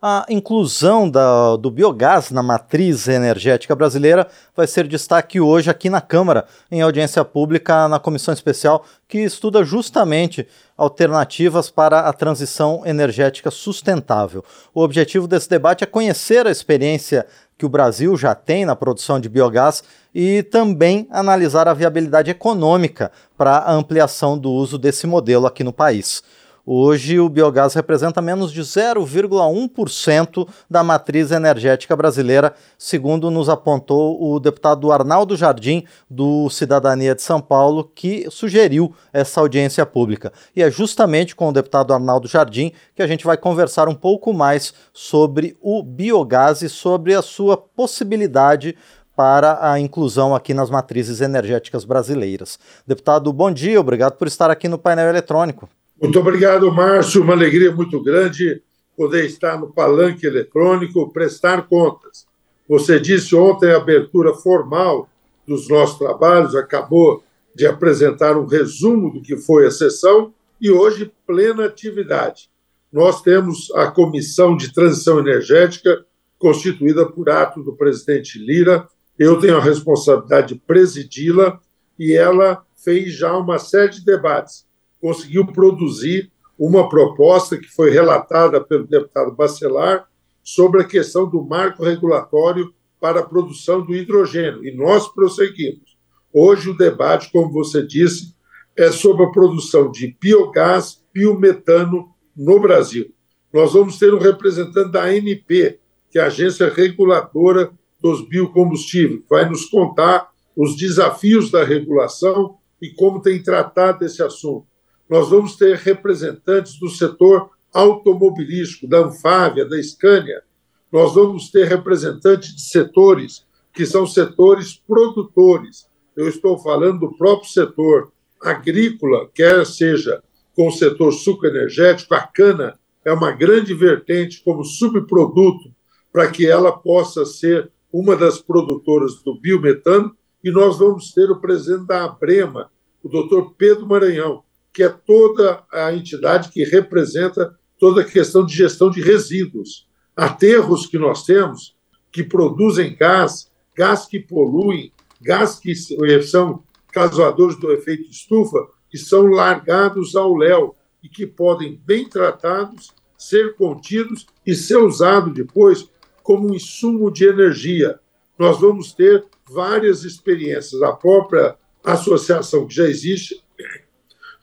A inclusão da, do biogás na matriz energética brasileira vai ser destaque hoje aqui na Câmara, em audiência pública na comissão especial que estuda justamente alternativas para a transição energética sustentável. O objetivo desse debate é conhecer a experiência que o Brasil já tem na produção de biogás e também analisar a viabilidade econômica para a ampliação do uso desse modelo aqui no país. Hoje, o biogás representa menos de 0,1% da matriz energética brasileira, segundo nos apontou o deputado Arnaldo Jardim, do Cidadania de São Paulo, que sugeriu essa audiência pública. E é justamente com o deputado Arnaldo Jardim que a gente vai conversar um pouco mais sobre o biogás e sobre a sua possibilidade para a inclusão aqui nas matrizes energéticas brasileiras. Deputado, bom dia, obrigado por estar aqui no painel eletrônico. Muito obrigado, Márcio. Uma alegria muito grande poder estar no palanque eletrônico, prestar contas. Você disse ontem a abertura formal dos nossos trabalhos, acabou de apresentar um resumo do que foi a sessão e hoje plena atividade. Nós temos a Comissão de Transição Energética, constituída por ato do presidente Lira. Eu tenho a responsabilidade de presidi-la e ela fez já uma série de debates conseguiu produzir uma proposta que foi relatada pelo deputado Bacelar sobre a questão do marco regulatório para a produção do hidrogênio. E nós prosseguimos. Hoje o debate, como você disse, é sobre a produção de biogás, biometano no Brasil. Nós vamos ter um representante da ANP, que é a Agência Reguladora dos Biocombustíveis, que vai nos contar os desafios da regulação e como tem tratado esse assunto nós vamos ter representantes do setor automobilístico, da Anfávia, da Scania, nós vamos ter representantes de setores que são setores produtores. Eu estou falando do próprio setor agrícola, quer seja com o setor sucroenergético, a cana é uma grande vertente como subproduto para que ela possa ser uma das produtoras do biometano, e nós vamos ter o presidente da Abrema, o doutor Pedro Maranhão, que é toda a entidade que representa toda a questão de gestão de resíduos. Aterros que nós temos que produzem gás, gás que poluem, gás que são causadores do efeito estufa, que são largados ao léu e que podem, bem tratados, ser contidos e ser usados depois como um insumo de energia. Nós vamos ter várias experiências. A própria associação que já existe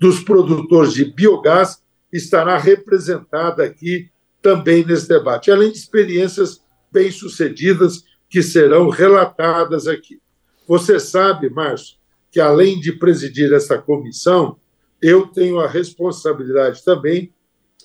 dos produtores de biogás estará representada aqui também nesse debate, além de experiências bem-sucedidas que serão relatadas aqui. Você sabe, Márcio, que além de presidir essa comissão, eu tenho a responsabilidade também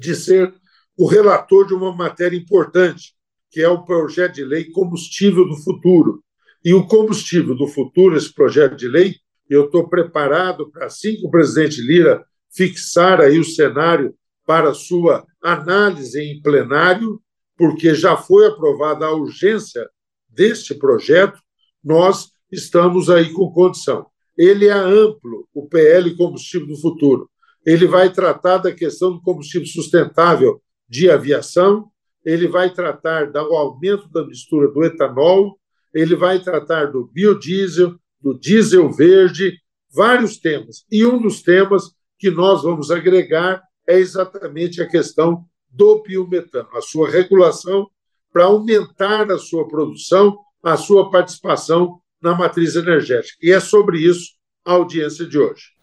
de ser o relator de uma matéria importante, que é o projeto de lei Combustível do Futuro. E o combustível do futuro, esse projeto de lei, eu estou preparado para, assim que o presidente Lira fixar aí o cenário para sua análise em plenário, porque já foi aprovada a urgência deste projeto, nós estamos aí com condição. Ele é amplo, o PL Combustível do Futuro. Ele vai tratar da questão do combustível sustentável de aviação, ele vai tratar do aumento da mistura do etanol, ele vai tratar do biodiesel, do diesel verde, vários temas. E um dos temas que nós vamos agregar é exatamente a questão do biometano, a sua regulação para aumentar a sua produção, a sua participação na matriz energética. E é sobre isso a audiência de hoje.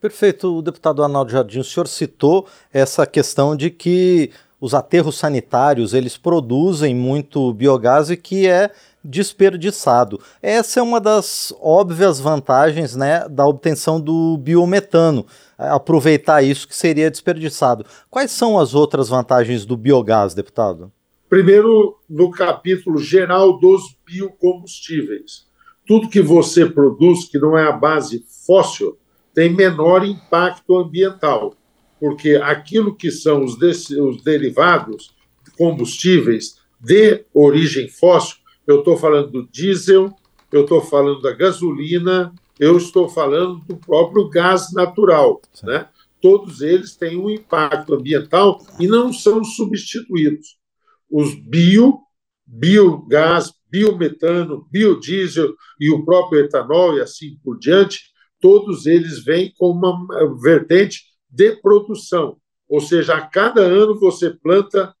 Perfeito, o deputado Arnaldo Jardim, o senhor citou essa questão de que os aterros sanitários eles produzem muito biogás e que é desperdiçado. Essa é uma das óbvias vantagens né, da obtenção do biometano, é, aproveitar isso que seria desperdiçado. Quais são as outras vantagens do biogás, deputado? Primeiro, no capítulo geral dos biocombustíveis. Tudo que você produz que não é a base fóssil tem menor impacto ambiental, porque aquilo que são os, os derivados combustíveis de origem fóssil eu estou falando do diesel, eu estou falando da gasolina, eu estou falando do próprio gás natural. Né? Todos eles têm um impacto ambiental e não são substituídos. os bio, biogás, biometano, biodiesel e o próprio etanol e assim por diante, todos eles vêm com uma vertente de produção. Ou seja, a cada ano você planta,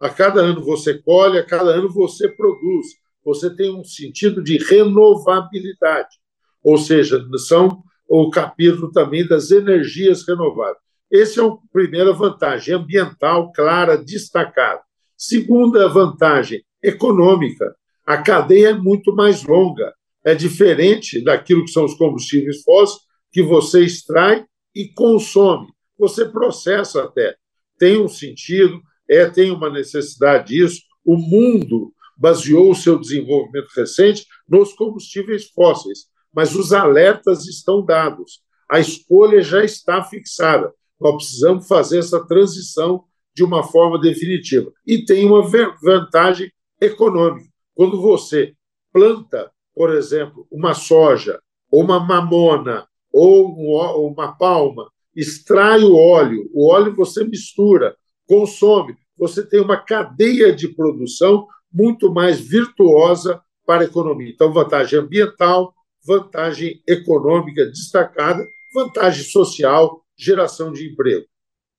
a cada ano você colhe, a cada ano você produz. Você tem um sentido de renovabilidade. Ou seja, são o capítulo também das energias renováveis. Esse é a primeira vantagem ambiental clara, destacada. Segunda vantagem econômica. A cadeia é muito mais longa. É diferente daquilo que são os combustíveis fósseis, que você extrai e consome. Você processa até. Tem um sentido, é, tem uma necessidade disso. O mundo baseou o seu desenvolvimento recente nos combustíveis fósseis, mas os alertas estão dados. A escolha já está fixada. Nós precisamos fazer essa transição de uma forma definitiva. E tem uma vantagem econômica. Quando você planta, por exemplo, uma soja, ou uma mamona, ou uma palma, extrai o óleo, o óleo você mistura, consome, você tem uma cadeia de produção muito mais virtuosa para a economia. Então, vantagem ambiental, vantagem econômica destacada, vantagem social, geração de emprego.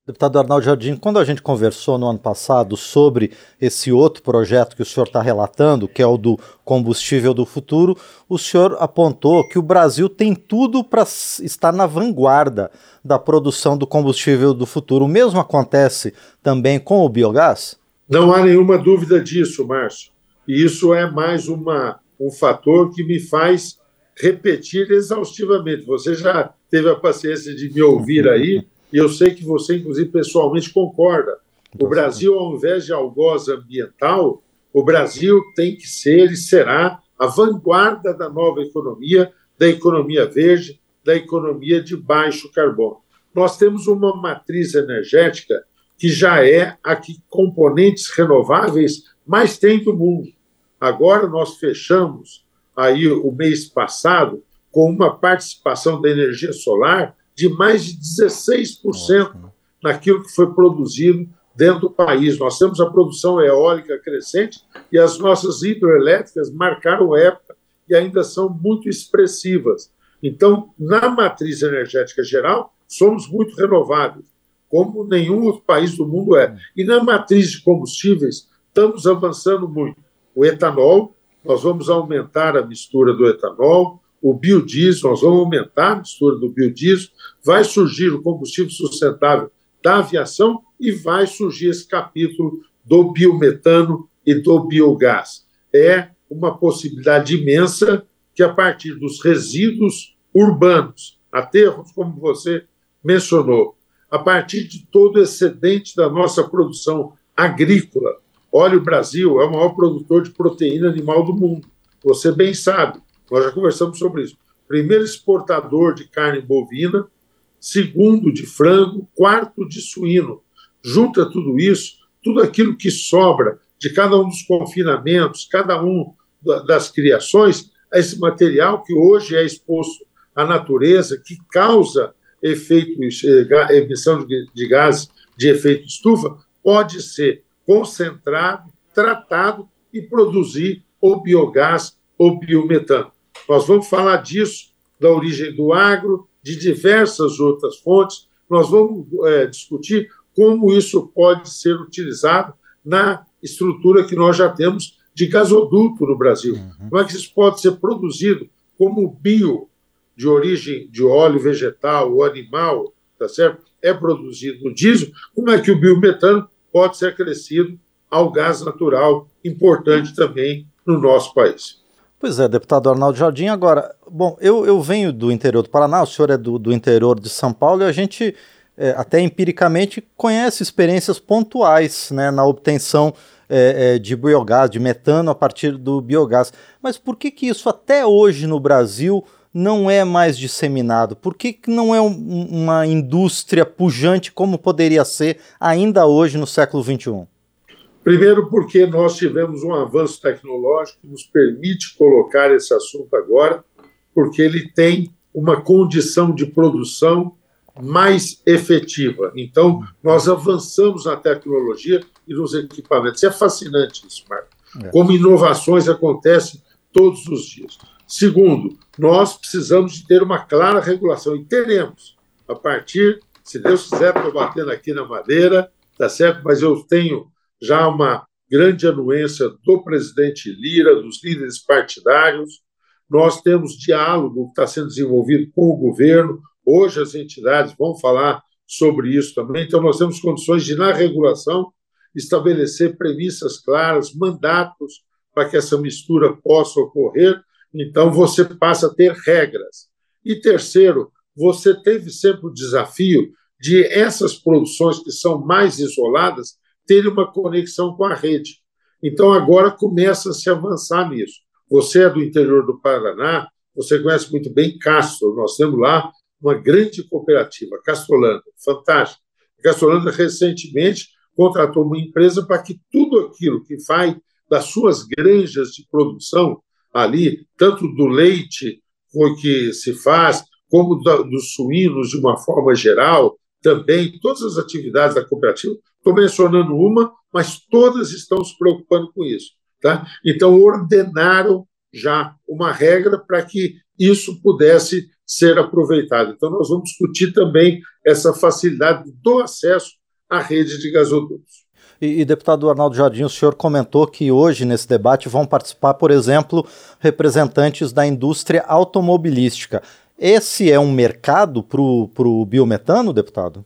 Deputado Arnaldo Jardim, quando a gente conversou no ano passado sobre esse outro projeto que o senhor está relatando, que é o do combustível do futuro, o senhor apontou que o Brasil tem tudo para estar na vanguarda da produção do combustível do futuro. O mesmo acontece também com o biogás? Não há nenhuma dúvida disso, Márcio. E isso é mais uma, um fator que me faz repetir exaustivamente. Você já teve a paciência de me ouvir aí e eu sei que você, inclusive, pessoalmente concorda. O Brasil, ao invés de algoz ambiental, o Brasil tem que ser e será a vanguarda da nova economia, da economia verde, da economia de baixo carbono. Nós temos uma matriz energética que já é a que componentes renováveis mais tem do mundo. Agora nós fechamos aí o mês passado com uma participação da energia solar de mais de 16% naquilo que foi produzido dentro do país. Nós temos a produção eólica crescente e as nossas hidroelétricas marcaram época e ainda são muito expressivas. Então, na matriz energética geral, somos muito renováveis, como nenhum outro país do mundo é. E na matriz de combustíveis, estamos avançando muito. O etanol, nós vamos aumentar a mistura do etanol, o biodiesel, nós vamos aumentar a mistura do biodiesel, vai surgir o combustível sustentável da aviação e vai surgir esse capítulo do biometano e do biogás. É uma possibilidade imensa que, a partir dos resíduos urbanos, aterros, como você mencionou, a partir de todo o excedente da nossa produção agrícola. Olha, o Brasil é o maior produtor de proteína animal do mundo. Você bem sabe. Nós já conversamos sobre isso. Primeiro exportador de carne bovina, segundo de frango, quarto de suíno. Junta tudo isso, tudo aquilo que sobra de cada um dos confinamentos, cada um das criações, esse material que hoje é exposto à natureza, que causa efeito, eh, emissão de gases de efeito estufa, pode ser concentrado, tratado e produzir o biogás ou biometano. Nós vamos falar disso, da origem do agro, de diversas outras fontes. Nós vamos é, discutir como isso pode ser utilizado na estrutura que nós já temos de gasoduto no Brasil. Uhum. Como é que isso pode ser produzido como bio, de origem de óleo vegetal ou animal, tá certo? É produzido no diesel. Como é que o biometano pode ser acrescido ao gás natural, importante também no nosso país? Pois é, deputado Arnaldo Jardim. Agora, bom, eu, eu venho do interior do Paraná, o senhor é do, do interior de São Paulo e a gente, é, até empiricamente, conhece experiências pontuais né, na obtenção é, é, de biogás, de metano a partir do biogás. Mas por que, que isso até hoje no Brasil não é mais disseminado? Por que, que não é um, uma indústria pujante como poderia ser ainda hoje no século XXI? Primeiro, porque nós tivemos um avanço tecnológico que nos permite colocar esse assunto agora, porque ele tem uma condição de produção mais efetiva. Então, nós avançamos na tecnologia e nos equipamentos. É fascinante isso, Marco. É. Como inovações acontecem todos os dias. Segundo, nós precisamos de ter uma clara regulação, e teremos, a partir, se Deus quiser, estou batendo aqui na madeira, tá certo? Mas eu tenho já uma grande anuência do presidente Lira, dos líderes partidários. Nós temos diálogo que está sendo desenvolvido com o governo. Hoje as entidades vão falar sobre isso também. Então, nós temos condições de, na regulação, estabelecer premissas claras, mandatos para que essa mistura possa ocorrer. Então, você passa a ter regras. E terceiro, você teve sempre o desafio de essas produções que são mais isoladas terem uma conexão com a rede. Então, agora começa a se avançar nisso. Você é do interior do Paraná, você conhece muito bem Castro. Nós temos lá uma grande cooperativa, Castrolanda, fantástica. A Castrolanda, recentemente, contratou uma empresa para que tudo aquilo que faz das suas granjas de produção ali, tanto do leite que se faz, como dos suínos de uma forma geral, também todas as atividades da cooperativa. Estou mencionando uma, mas todas estão se preocupando com isso. Tá? Então, ordenaram já uma regra para que isso pudesse ser aproveitado. Então, nós vamos discutir também essa facilidade do acesso à rede de gasodutos. E, e, deputado Arnaldo Jardim, o senhor comentou que hoje nesse debate vão participar, por exemplo, representantes da indústria automobilística. Esse é um mercado para o biometano, deputado?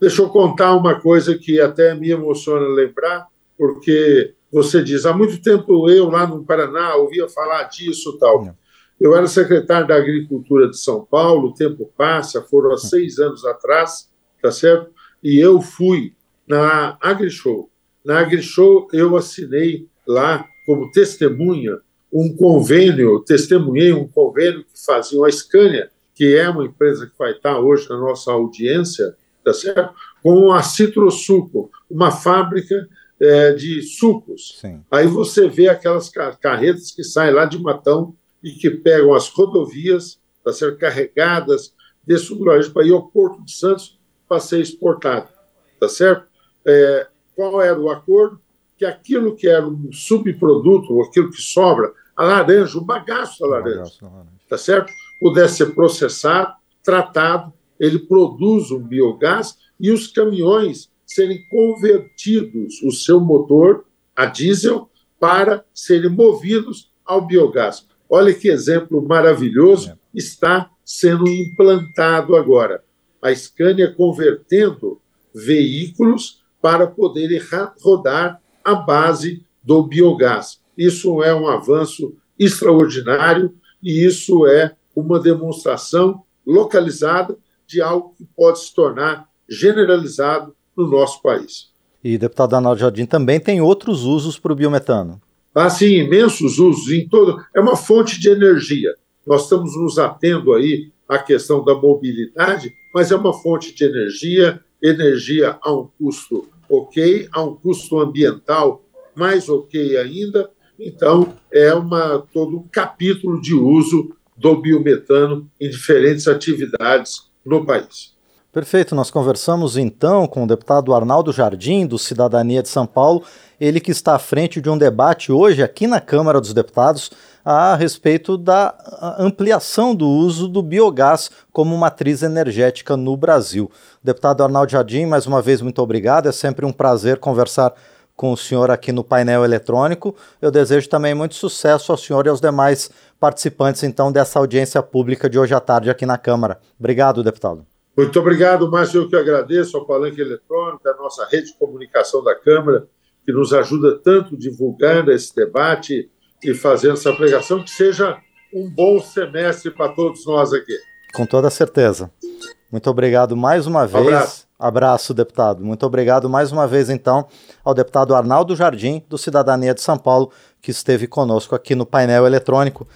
Deixa eu contar uma coisa que até me emociona lembrar, porque você diz, há muito tempo eu lá no Paraná ouvia falar disso tal. Eu era secretário da Agricultura de São Paulo, o tempo passa, foram há seis anos atrás, tá certo? E eu fui na AgriShow. Na AgriShow eu assinei lá como testemunha um convênio, testemunhei um convênio que fazia a Scania, que é uma empresa que vai estar hoje na nossa audiência, tá certo? com a Citrosuco, uma fábrica é, de sucos. Sim. Aí você vê aquelas carretas que saem lá de Matão e que pegam as rodovias para ser carregadas desse lugar para ir ao Porto de Santos para ser exportado. Tá certo? É, qual era o acordo? Que aquilo que era um subproduto, ou aquilo que sobra, a laranja, o bagaço da laranja, tá certo? Pudesse ser processado, tratado, ele produz um biogás e os caminhões serem convertidos, o seu motor a diesel, para serem movidos ao biogás. Olha que exemplo maravilhoso é. está sendo implantado agora. A Scania convertendo veículos para poderem rodar à base do biogás. Isso é um avanço extraordinário e isso é uma demonstração localizada de algo que pode se tornar generalizado no nosso país. E, deputado Arnaldo Jardim, também tem outros usos para o biometano. Ah, sim, imensos usos em todo. É uma fonte de energia. Nós estamos nos atendo aí à questão da mobilidade, mas é uma fonte de energia, energia a um custo ok, a um custo ambiental mais ok ainda. Então, é uma, todo um capítulo de uso do biometano em diferentes atividades no país. Perfeito, nós conversamos então com o deputado Arnaldo Jardim, do Cidadania de São Paulo, ele que está à frente de um debate hoje aqui na Câmara dos Deputados a respeito da ampliação do uso do biogás como matriz energética no Brasil. Deputado Arnaldo Jardim, mais uma vez, muito obrigado. É sempre um prazer conversar com o senhor aqui no painel eletrônico. Eu desejo também muito sucesso ao senhor e aos demais participantes, então, dessa audiência pública de hoje à tarde aqui na Câmara. Obrigado, deputado. Muito obrigado, Márcio. Eu que agradeço ao Palanque Eletrônico, a nossa rede de comunicação da Câmara, que nos ajuda tanto divulgando esse debate e fazendo essa pregação, que seja um bom semestre para todos nós aqui. Com toda certeza. Muito obrigado mais uma vez. Abraço. Abraço, deputado. Muito obrigado mais uma vez, então, ao deputado Arnaldo Jardim, do Cidadania de São Paulo, que esteve conosco aqui no painel eletrônico.